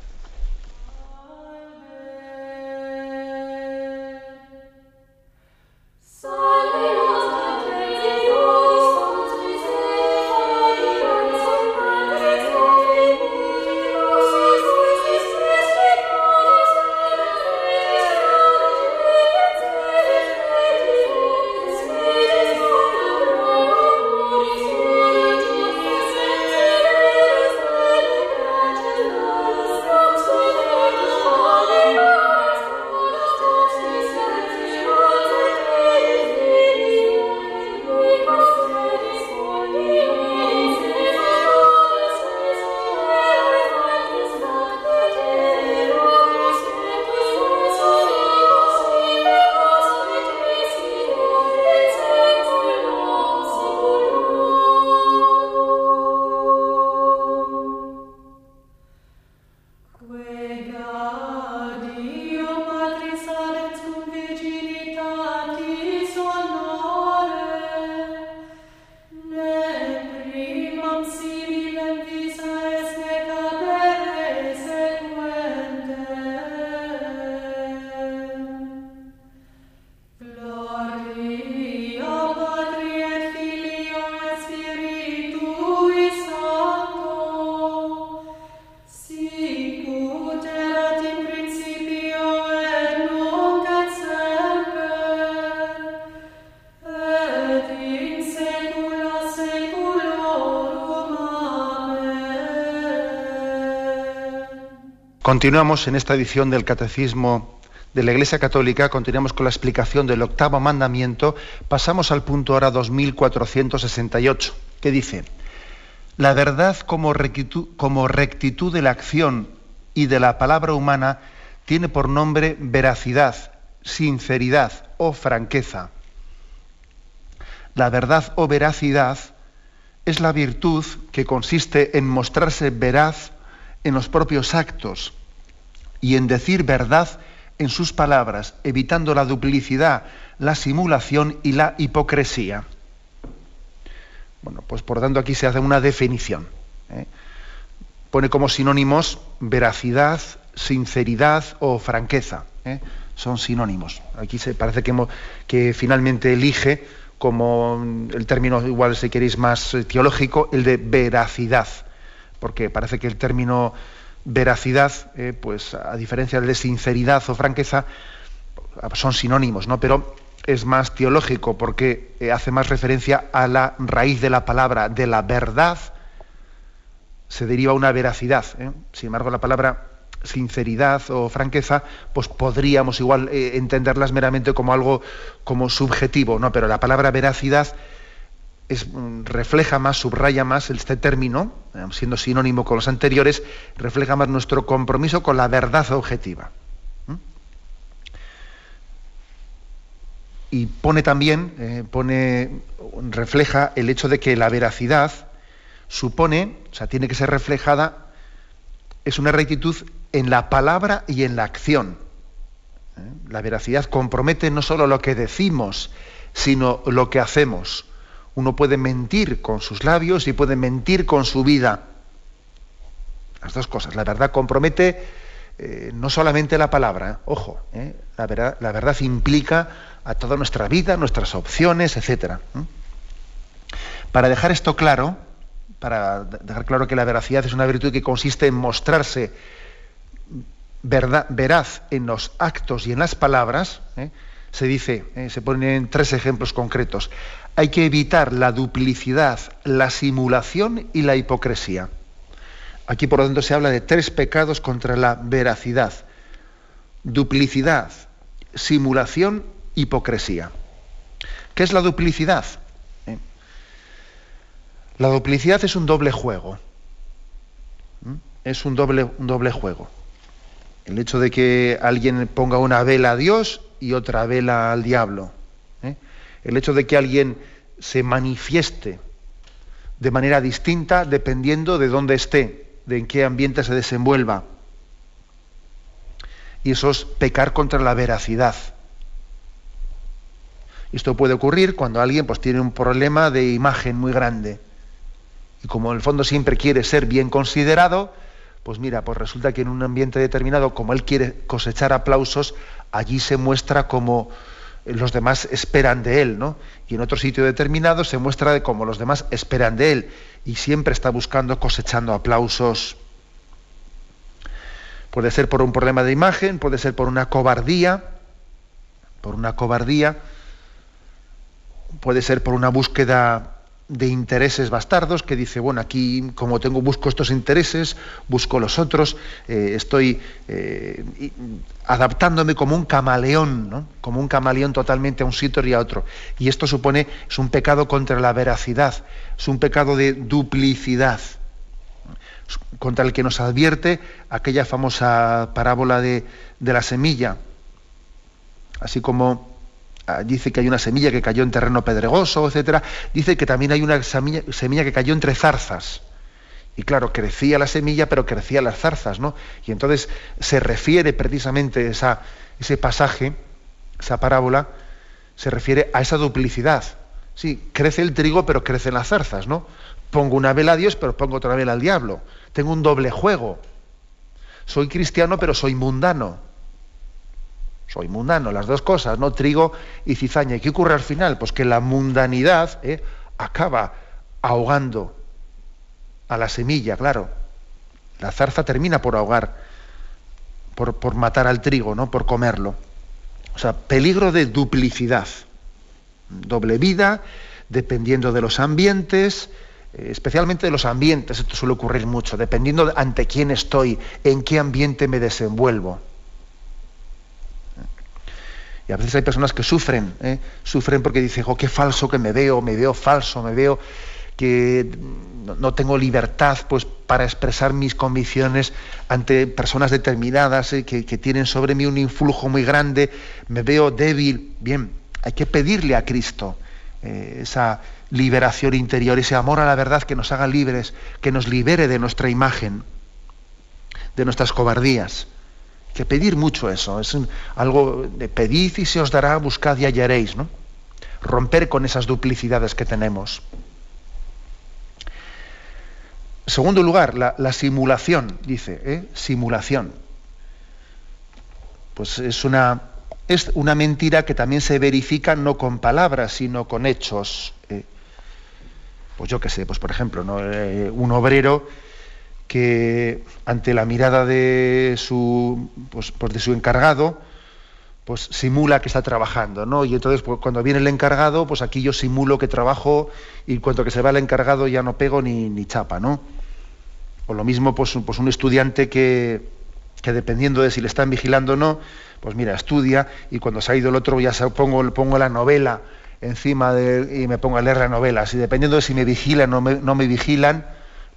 Continuamos en esta edición del Catecismo de la Iglesia Católica, continuamos con la explicación del octavo mandamiento, pasamos al punto ahora 2468, que dice, la verdad como rectitud, como rectitud de la acción y de la palabra humana tiene por nombre veracidad, sinceridad o franqueza. La verdad o veracidad es la virtud que consiste en mostrarse veraz en los propios actos y en decir verdad en sus palabras, evitando la duplicidad, la simulación y la hipocresía. Bueno, pues por tanto aquí se hace una definición. ¿eh? Pone como sinónimos veracidad, sinceridad o franqueza. ¿eh? Son sinónimos. Aquí se parece que, que finalmente elige como el término, igual si queréis más eh, teológico, el de veracidad, porque parece que el término veracidad, eh, pues a diferencia de sinceridad o franqueza, son sinónimos, ¿no? Pero es más teológico porque eh, hace más referencia a la raíz de la palabra, de la verdad, se deriva una veracidad. ¿eh? Sin embargo, la palabra sinceridad o franqueza, pues podríamos igual entenderlas meramente como algo como subjetivo, ¿no? Pero la palabra veracidad mm, refleja más, subraya más este término, siendo sinónimo con los anteriores, refleja más nuestro compromiso con la verdad objetiva. y pone también, eh, pone, refleja el hecho de que la veracidad supone, o sea, tiene que ser reflejada, es una rectitud en la palabra y en la acción. ¿eh? La veracidad compromete no solo lo que decimos, sino lo que hacemos. Uno puede mentir con sus labios y puede mentir con su vida. Las dos cosas. La verdad compromete eh, no solamente la palabra, ojo, la, verdad, la verdad implica a toda nuestra vida, nuestras opciones, etc. Para dejar esto claro, para dejar claro que la veracidad es una virtud que consiste en mostrarse verdad, veraz en los actos y en las palabras, ¿eh? se dice, ¿eh? se ponen tres ejemplos concretos. Hay que evitar la duplicidad, la simulación y la hipocresía. Aquí, por lo tanto, se habla de tres pecados contra la veracidad. Duplicidad, simulación hipocresía. ¿Qué es la duplicidad? ¿Eh? La duplicidad es un doble juego. ¿Mm? Es un doble, un doble juego. El hecho de que alguien ponga una vela a Dios y otra vela al diablo. El hecho de que alguien se manifieste de manera distinta dependiendo de dónde esté, de en qué ambiente se desenvuelva. Y eso es pecar contra la veracidad. Esto puede ocurrir cuando alguien pues, tiene un problema de imagen muy grande. Y como en el fondo siempre quiere ser bien considerado, pues mira, pues resulta que en un ambiente determinado, como él quiere cosechar aplausos, allí se muestra como los demás esperan de él, ¿no? Y en otro sitio determinado se muestra de como los demás esperan de él y siempre está buscando cosechando aplausos. Puede ser por un problema de imagen, puede ser por una cobardía, por una cobardía puede ser por una búsqueda de intereses bastardos que dice bueno aquí como tengo busco estos intereses busco los otros eh, estoy eh, adaptándome como un camaleón ¿no? como un camaleón totalmente a un sitio y a otro y esto supone es un pecado contra la veracidad es un pecado de duplicidad contra el que nos advierte aquella famosa parábola de, de la semilla así como dice que hay una semilla que cayó en terreno pedregoso, etcétera. Dice que también hay una semilla, que cayó entre zarzas. Y claro, crecía la semilla, pero crecían las zarzas, ¿no? Y entonces se refiere precisamente esa, ese pasaje, esa parábola, se refiere a esa duplicidad. Sí, crece el trigo, pero crecen las zarzas, ¿no? Pongo una vela a Dios, pero pongo otra vela al diablo. Tengo un doble juego. Soy cristiano, pero soy mundano soy mundano, las dos cosas, ¿no? Trigo y cizaña. ¿Y qué ocurre al final? Pues que la mundanidad ¿eh? acaba ahogando a la semilla, claro. La zarza termina por ahogar, por, por matar al trigo, ¿no? Por comerlo. O sea, peligro de duplicidad. Doble vida, dependiendo de los ambientes, eh, especialmente de los ambientes, esto suele ocurrir mucho, dependiendo ante quién estoy, en qué ambiente me desenvuelvo. Y a veces hay personas que sufren, ¿eh? sufren porque dicen, oh, qué falso que me veo, me veo falso, me veo que no tengo libertad pues, para expresar mis convicciones ante personas determinadas ¿eh? que, tienen sobre mí un influjo muy grande, me veo débil. Bien, hay que pedirle a Cristo eh, esa liberación interior, ese amor a la verdad que nos haga libres, que nos libere de nuestra imagen, de nuestras cobardías que pedir mucho eso, es algo de pedid y se os dará, buscad y hallaréis, ¿no? Romper con esas duplicidades que tenemos. Segundo lugar, la, simulación, dice, ¿eh? simulación. Pues es una, es una mentira que también se verifica no con palabras, sino con hechos. ¿eh? Pues yo qué sé, pues por ejemplo, ¿no? Eh, un obrero que ante la mirada de su, pues, pues, de su encargado, pues simula que está trabajando, ¿no? Y entonces pues, cuando viene el encargado, pues aquí yo simulo que trabajo y cuando que se va el encargado ya no pego ni, ni chapa, ¿no? O lo mismo, pues, pues un estudiante que, que, dependiendo de si le están vigilando o no, pues mira, estudia y cuando se ha ido el otro ya pongo, pongo la novela encima de, y me pongo a leer la novela. Si dependiendo de si me vigilan o no me vigilan,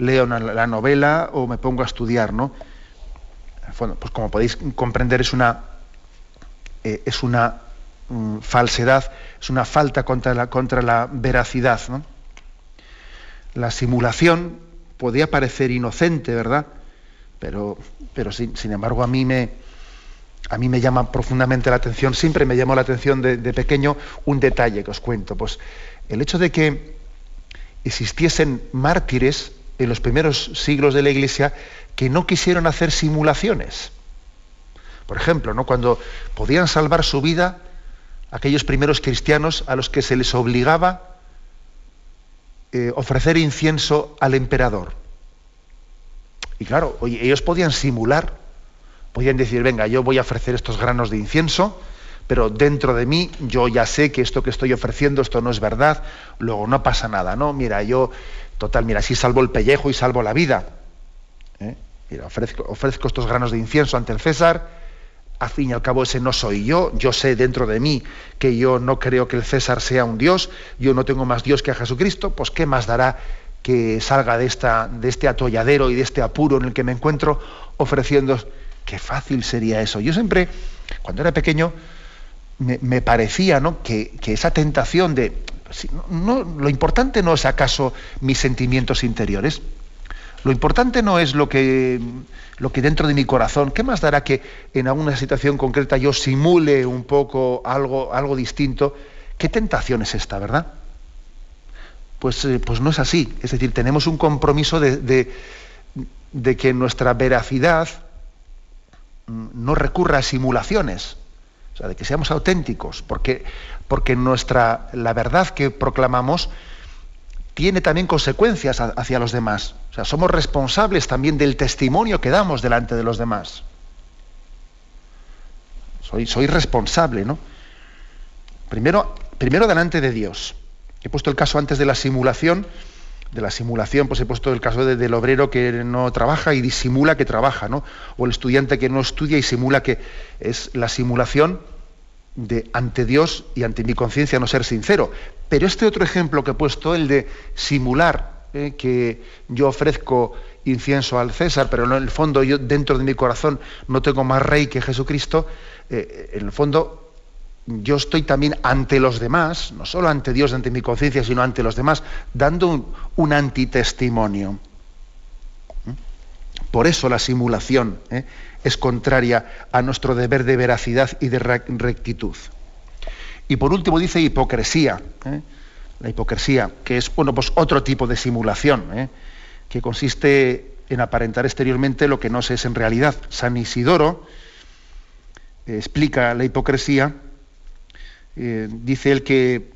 leo la novela o me pongo a estudiar, ¿no? Pues como podéis comprender es una eh, es una mm, falsedad, es una falta contra la, contra la veracidad. La simulación podía parecer inocente, ¿verdad? Pero, pero sin, embargo a mí, me, a mí me llama profundamente la atención, siempre me llamó la atención de, de pequeño un detalle que os cuento. Pues el hecho de que existiesen mártires en los primeros siglos de la Iglesia que no quisieron hacer simulaciones. Por ejemplo, ¿no? cuando podían salvar su vida aquellos primeros cristianos a los que se les obligaba eh, ofrecer incienso al emperador. Y claro, ellos podían simular, podían decir, venga, yo voy a ofrecer estos granos de incienso, pero dentro de mí yo ya sé que esto que estoy ofreciendo, esto no es verdad, luego no pasa nada, ¿no? Mira, yo, total, mira, sí salvo el pellejo y salvo la vida. ¿eh? Mira, ofrezco, ofrezco estos granos de incienso ante el César, a fin y al cabo ese no soy yo, yo sé dentro de mí que yo no creo que el César sea un Dios, yo no tengo más Dios que a Jesucristo, pues ¿qué más dará que salga de, esta, de este atolladero y de este apuro en el que me encuentro ofreciendo? Qué fácil sería eso. Yo siempre, cuando era pequeño, me, parecía ¿no? que, esa tentación de... No, lo importante no es acaso mis sentimientos interiores, lo importante no es lo que, lo que dentro de mi corazón, ¿qué más dará que en alguna situación concreta yo simule un poco algo, algo distinto? ¿Qué tentación es esta, verdad? Pues, eh, pues no es así. Es decir, tenemos un compromiso de, de, que nuestra veracidad mm, no recurra a simulaciones, sea, de que seamos auténticos, porque, porque nuestra, la verdad que proclamamos tiene también consecuencias hacia los demás. O sea, somos responsables también del testimonio que damos delante de los demás. Soy, soy responsable, ¿no? Primero, primero delante de Dios. He puesto el caso antes de la simulación. De la simulación, pues he puesto el caso del obrero que no trabaja y disimula que trabaja, ¿no? O el estudiante que no estudia y simula que es la simulación de ante Dios y ante mi conciencia no ser sincero. Pero este otro ejemplo que he puesto, el de simular eh, que yo ofrezco incienso al César, pero en el fondo yo dentro de mi corazón no tengo más rey que Jesucristo, eh, en el fondo yo estoy también ante los demás, no solo ante Dios, ante mi conciencia, sino ante los demás, dando un, antitestimonio. ¿Mm? Por eso la simulación ¿eh? Es contraria a nuestro deber de veracidad y de rectitud. Y por último dice hipocresía. ¿eh? La hipocresía, que es bueno, pues otro tipo de simulación, ¿eh? que consiste en aparentar exteriormente lo que no se es en realidad. San Isidoro eh, explica la hipocresía, dice él que,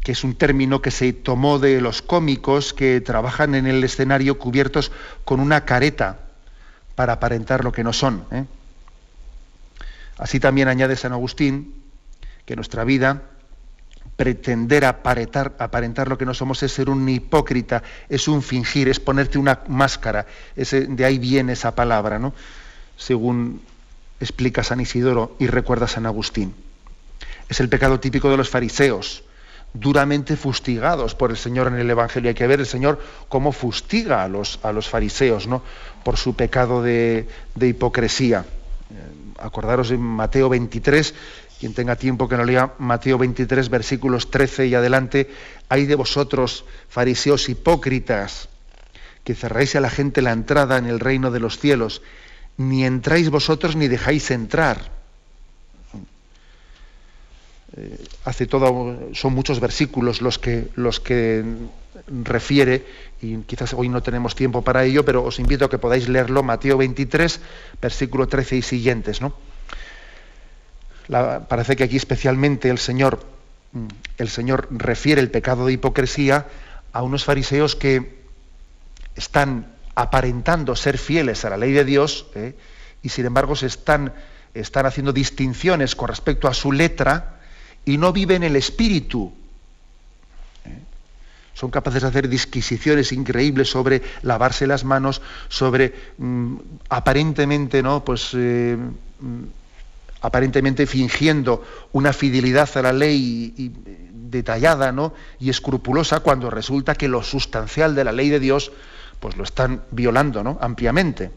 que es un término que se tomó de los cómicos que trabajan en el escenario cubiertos con una careta para aparentar lo que no son. ¿eh? Así también añade San Agustín que nuestra vida, pretender aparentar, aparentar lo que no somos es ser un hipócrita, es un fingir, es ponerte una máscara. de ahí viene esa palabra, ¿no? según explica San Isidoro y recuerda San Agustín. Es el pecado típico de los fariseos, duramente fustigados por el Señor en el Evangelio. Hay que ver el Señor cómo fustiga a los, a los fariseos, ¿no? por su pecado de, hipocresía. Eh, acordaros en Mateo 23, quien tenga tiempo que no lea Mateo 23, versículos 13 y adelante, hay de vosotros, fariseos hipócritas, que cerráis a la gente la entrada en el reino de los cielos, ni entráis vosotros ni dejáis entrar. Eh, hace todo, son muchos versículos los que, los que refiere, y quizás hoy no tenemos tiempo para ello, pero os invito a que podáis leerlo, Mateo 23, versículo 13 y siguientes. ¿no? parece que aquí especialmente el Señor, el Señor refiere el pecado de hipocresía a unos fariseos que están aparentando ser fieles a la ley de Dios ¿eh? y sin embargo se están están haciendo distinciones con respecto a su letra y no viven el espíritu. ¿Eh? Son capaces de hacer disquisiciones increíbles sobre lavarse las manos, sobre mm, aparentemente, ¿no? Pues eh, mm, aparentemente fingiendo una fidelidad a la ley detallada ¿no? y escrupulosa, cuando resulta que lo sustancial de la ley de Dios pues lo están violando ¿no? ampliamente.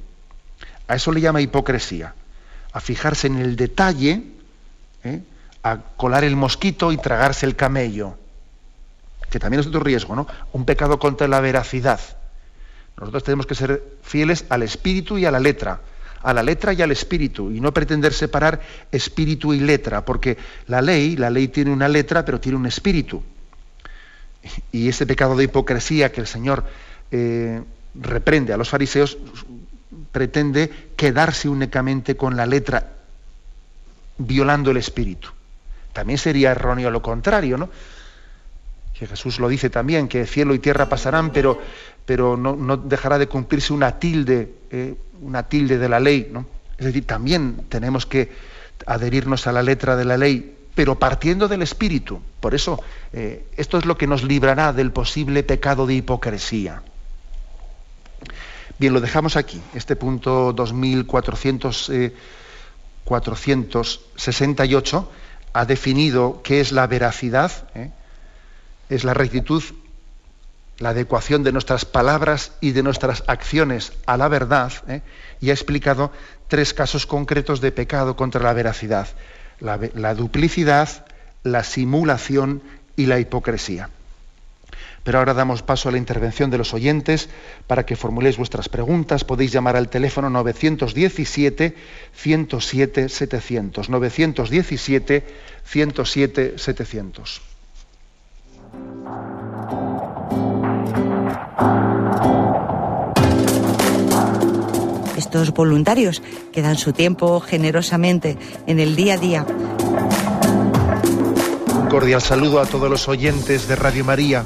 A eso le llama hipocresía, a fijarse en el detalle, ¿eh? A colar el mosquito y tragarse el camello, que también es otro riesgo, ¿no? Un pecado contra la veracidad. Nosotros tenemos que ser fieles al espíritu y a la letra, a la letra y al espíritu, y no pretender separar espíritu y letra, porque la ley, la ley tiene una letra, pero tiene un espíritu. Y ese pecado de hipocresía que el Señor eh, reprende a los fariseos pretende quedarse únicamente con la letra, violando el espíritu. También sería erróneo lo contrario, ¿no? Que Jesús lo dice también, que cielo y tierra pasarán, pero, pero no, dejará de cumplirse una tilde, eh, una tilde de la ley, ¿no? Es decir, también tenemos que adherirnos a la letra de la ley, pero partiendo del espíritu. Por eso, eh, esto es lo que nos librará del posible pecado de hipocresía. Bien, lo dejamos aquí, este punto 2468 eh, ha definido qué es la veracidad, ¿eh? es la rectitud, la adecuación de nuestras palabras y de nuestras acciones a la verdad, ¿eh? y ha explicado tres casos concretos de pecado contra la veracidad, la duplicidad, la simulación y la hipocresía. Pero ahora damos paso a la intervención de los oyentes para que formuléis vuestras preguntas. Podéis llamar al teléfono 917 107 700. 917 107 700. Estos voluntarios que dan su tiempo generosamente en el día a día. Un cordial saludo a todos los oyentes de Radio María.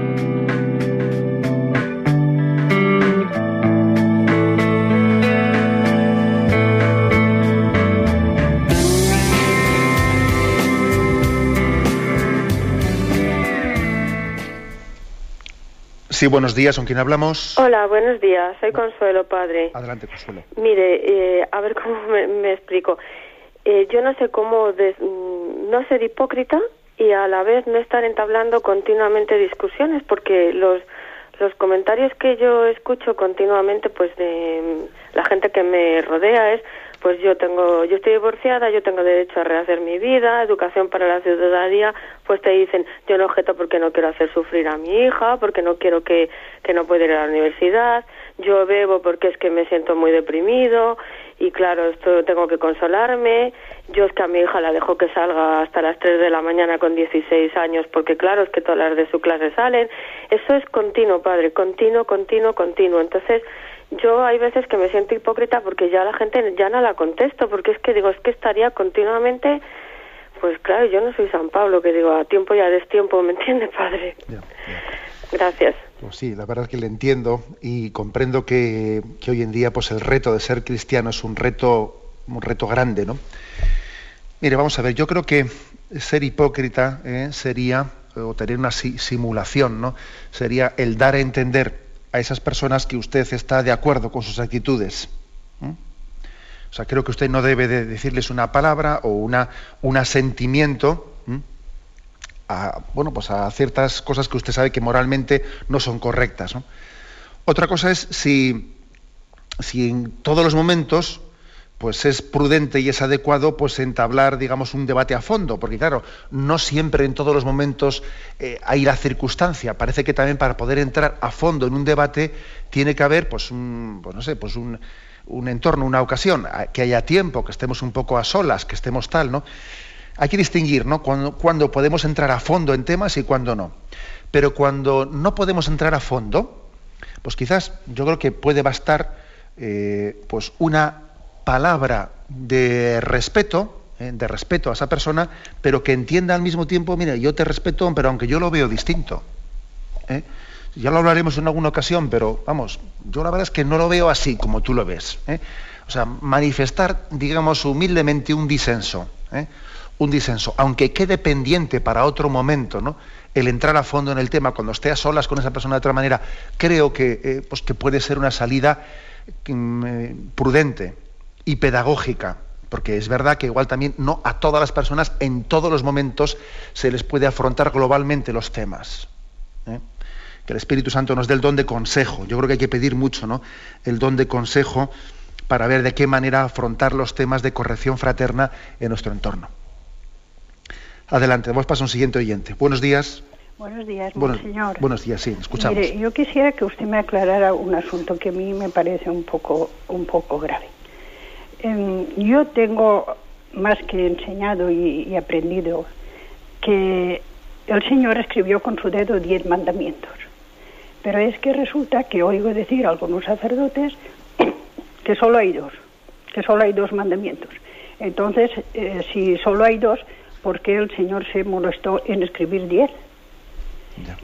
Sí, buenos días, ¿con quién hablamos? Hola, buenos días, soy Consuelo, padre. Adelante, Consuelo. Mire, eh, a ver cómo [laughs] me, explico. Eh, yo no sé cómo mm, no ser hipócrita y a la vez no estar entablando continuamente discusiones, porque los los comentarios que yo escucho continuamente, pues de mm, la gente que me rodea es pues yo tengo, yo estoy divorciada, yo tengo derecho a rehacer mi vida, educación para la ciudadanía, pues te dicen, yo no objeto porque no quiero hacer sufrir a mi hija, porque no quiero que, que no pueda ir a la universidad, yo bebo porque es que me siento muy deprimido y claro, esto tengo que consolarme, yo es que a mi hija la dejo que salga hasta las 3 de la mañana con 16 años porque claro, es que todas las de su clase salen, eso es continuo, padre, continuo, continuo, continuo, entonces yo hay veces que me siento hipócrita porque ya la gente ya no la contesto, porque es que digo, es que estaría continuamente, pues claro, yo no soy San Pablo, que digo, a tiempo y a destiempo, ¿me entiende, padre? Gracias. Pues sí, la verdad es que le entiendo y comprendo que, que, hoy en día pues el reto de ser cristiano es un reto, un reto grande, ¿no? Mire, vamos a ver, yo creo que ser hipócrita eh, sería, o tener una simulación, ¿no? Sería el dar a entender a esas personas que usted está de acuerdo con sus actitudes. O sea, creo que usted no debe de decirles una palabra o un asentimiento a, bueno, pues a ciertas cosas que usted sabe que moralmente no son correctas. Otra cosa es si, si en todos los momentos pues es prudente y es adecuado pues entablar digamos un debate a fondo porque claro no siempre en todos los momentos eh, hay la circunstancia. Parece que también para poder entrar a fondo en un debate tiene que haber pues un pues no sé pues un, un entorno una ocasión que haya tiempo que estemos un poco a solas que estemos tal no hay que distinguir ¿no? cuando, podemos entrar a fondo en temas y cuando no. Pero cuando no podemos entrar a fondo pues quizás yo creo que puede bastar eh, pues una palabra de respeto, eh, de respeto a esa persona, pero que entienda al mismo tiempo, mira, yo te respeto, pero aunque yo lo veo distinto. ¿eh? Ya lo hablaremos en alguna ocasión, pero vamos, yo la verdad es que no lo veo así como tú lo ves. ¿eh? O sea, manifestar, digamos, humildemente un disenso, un disenso, aunque quede pendiente para otro momento, ¿no? El entrar a fondo en el tema cuando esté a solas con esa persona de otra manera, creo que, pues que puede ser una salida mm, prudente y pedagógica, porque es verdad que igual también no a todas las personas en todos los momentos se les puede afrontar globalmente los temas. ¿eh? Que el Espíritu Santo nos dé el don de consejo. Yo creo que hay que pedir mucho, ¿no? El don de consejo para ver de qué manera afrontar los temas de corrección fraterna en nuestro entorno. Adelante, vamos a un siguiente oyente. Buenos días. Buenos días, señor. Buenos días, sí, escuchamos. Mire, yo quisiera que usted me aclarara un asunto que a mí me parece un poco, un poco grave yo tengo más que enseñado y, aprendido que el Señor escribió con su dedo diez mandamientos. Pero es que resulta que oigo decir a algunos sacerdotes [coughs] que solo hay dos, que solo hay dos mandamientos. Entonces, eh, si solo hay dos, ¿por qué el Señor se molestó en escribir diez?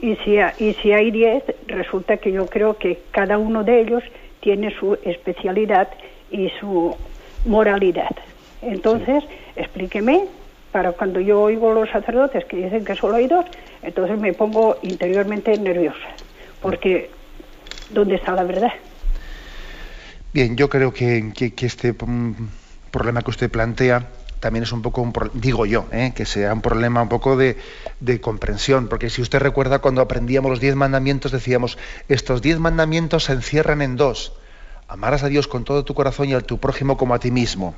Y si, y si hay diez, resulta que yo creo que cada uno de ellos tiene su especialidad y su moralidad. Entonces, explíqueme, para cuando yo oigo los sacerdotes que dicen que solo hay dos, entonces me pongo interiormente nerviosa, porque ¿dónde está la verdad? Bien, yo creo que, que, este mm, problema que usted plantea también es un poco, un, digo yo, ¿eh? que sea un problema un poco de, de, comprensión, porque si usted recuerda cuando aprendíamos los diez mandamientos, decíamos, estos diez mandamientos se encierran en dos, amarás a Dios con todo tu corazón y a tu prójimo como a ti mismo.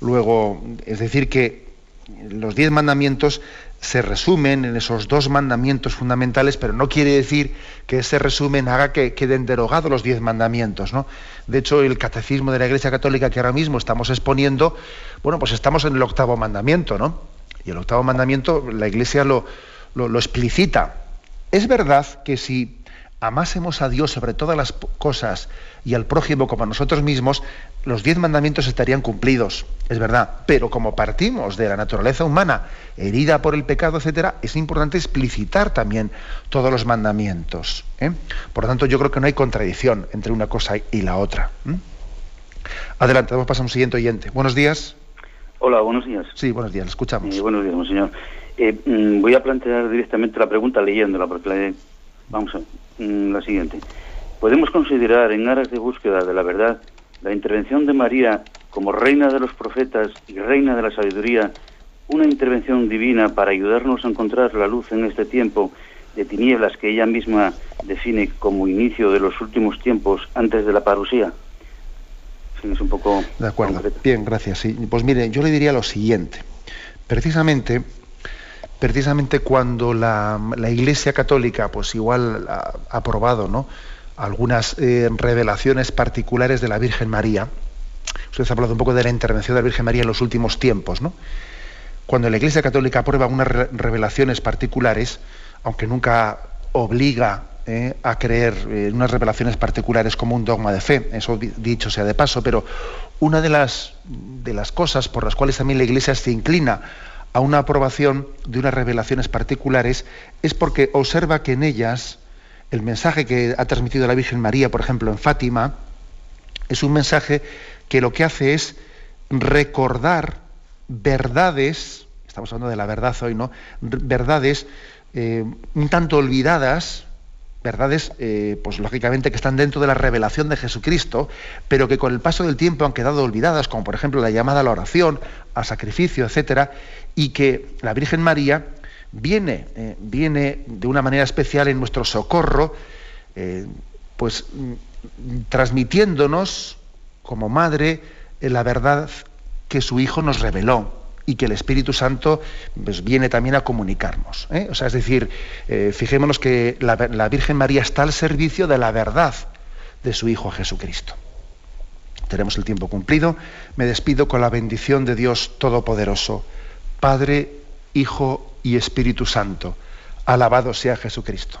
Luego, es decir, que los diez mandamientos se resumen en esos dos mandamientos fundamentales, pero no quiere decir que ese resumen haga que queden derogados los diez mandamientos. ¿no? De hecho, el catecismo de la Iglesia Católica que ahora mismo estamos exponiendo, bueno, pues estamos en el octavo mandamiento, ¿no? Y el octavo mandamiento la Iglesia lo, lo, lo explicita. Es verdad que si amásemos a Dios sobre todas las cosas y al prójimo como a nosotros mismos, los diez mandamientos estarían cumplidos, es verdad. Pero como partimos de la naturaleza humana herida por el pecado, etcétera, es importante explicitar también todos los mandamientos. ¿eh? Por lo tanto, yo creo que no hay contradicción entre una cosa y la otra. Adelante, vamos a pasar a un siguiente oyente. Buenos días. Hola, buenos días. Sí, buenos días, escuchamos. Eh, buenos días, señor. Eh, mm, voy a plantear directamente la pregunta leyéndola, porque la, vamos a mm, la siguiente. Podemos considerar en aras de búsqueda de la verdad la intervención de María como reina de los profetas y reina de la sabiduría una intervención divina para ayudarnos a encontrar la luz en este tiempo de tinieblas que ella misma define como inicio de los últimos tiempos antes de la parusía. es un poco de acuerdo. Bien, gracias. Pues mire, yo le diría lo siguiente. Precisamente precisamente cuando la, Iglesia Católica, pues igual ha aprobado ¿no? algunas eh, revelaciones particulares de la Virgen María. Usted ha hablado un poco de la intervención de la Virgen María en los últimos tiempos, ¿no? Cuando la Iglesia Católica aprueba unas revelaciones particulares, aunque nunca obliga eh, a creer en unas revelaciones particulares como un dogma de fe, eso dicho sea de paso, pero una de las, de las cosas por las cuales también la Iglesia se inclina a una aprobación de unas revelaciones particulares es porque observa que en ellas el mensaje que ha transmitido la Virgen María, por ejemplo, en Fátima, es un mensaje que lo que hace es recordar verdades, estamos hablando de la verdad hoy, ¿no? Verdades eh, un tanto olvidadas, verdades, eh, pues lógicamente que están dentro de la revelación de Jesucristo, pero que con el paso del tiempo han quedado olvidadas, como por ejemplo la llamada a la oración, al sacrificio, etcétera, y que la Virgen María viene, eh, viene de una manera especial en nuestro socorro, pues mm, transmitiéndonos como madre la verdad que su Hijo nos reveló y que el Espíritu Santo pues, viene también a comunicarnos. ¿eh? O sea, es decir, eh, fijémonos que la, la Virgen María está al servicio de la verdad de su Hijo Jesucristo. Tenemos el tiempo cumplido. Me despido con la bendición de Dios Todopoderoso, Padre, Hijo y Espíritu Santo. Alabado sea Jesucristo.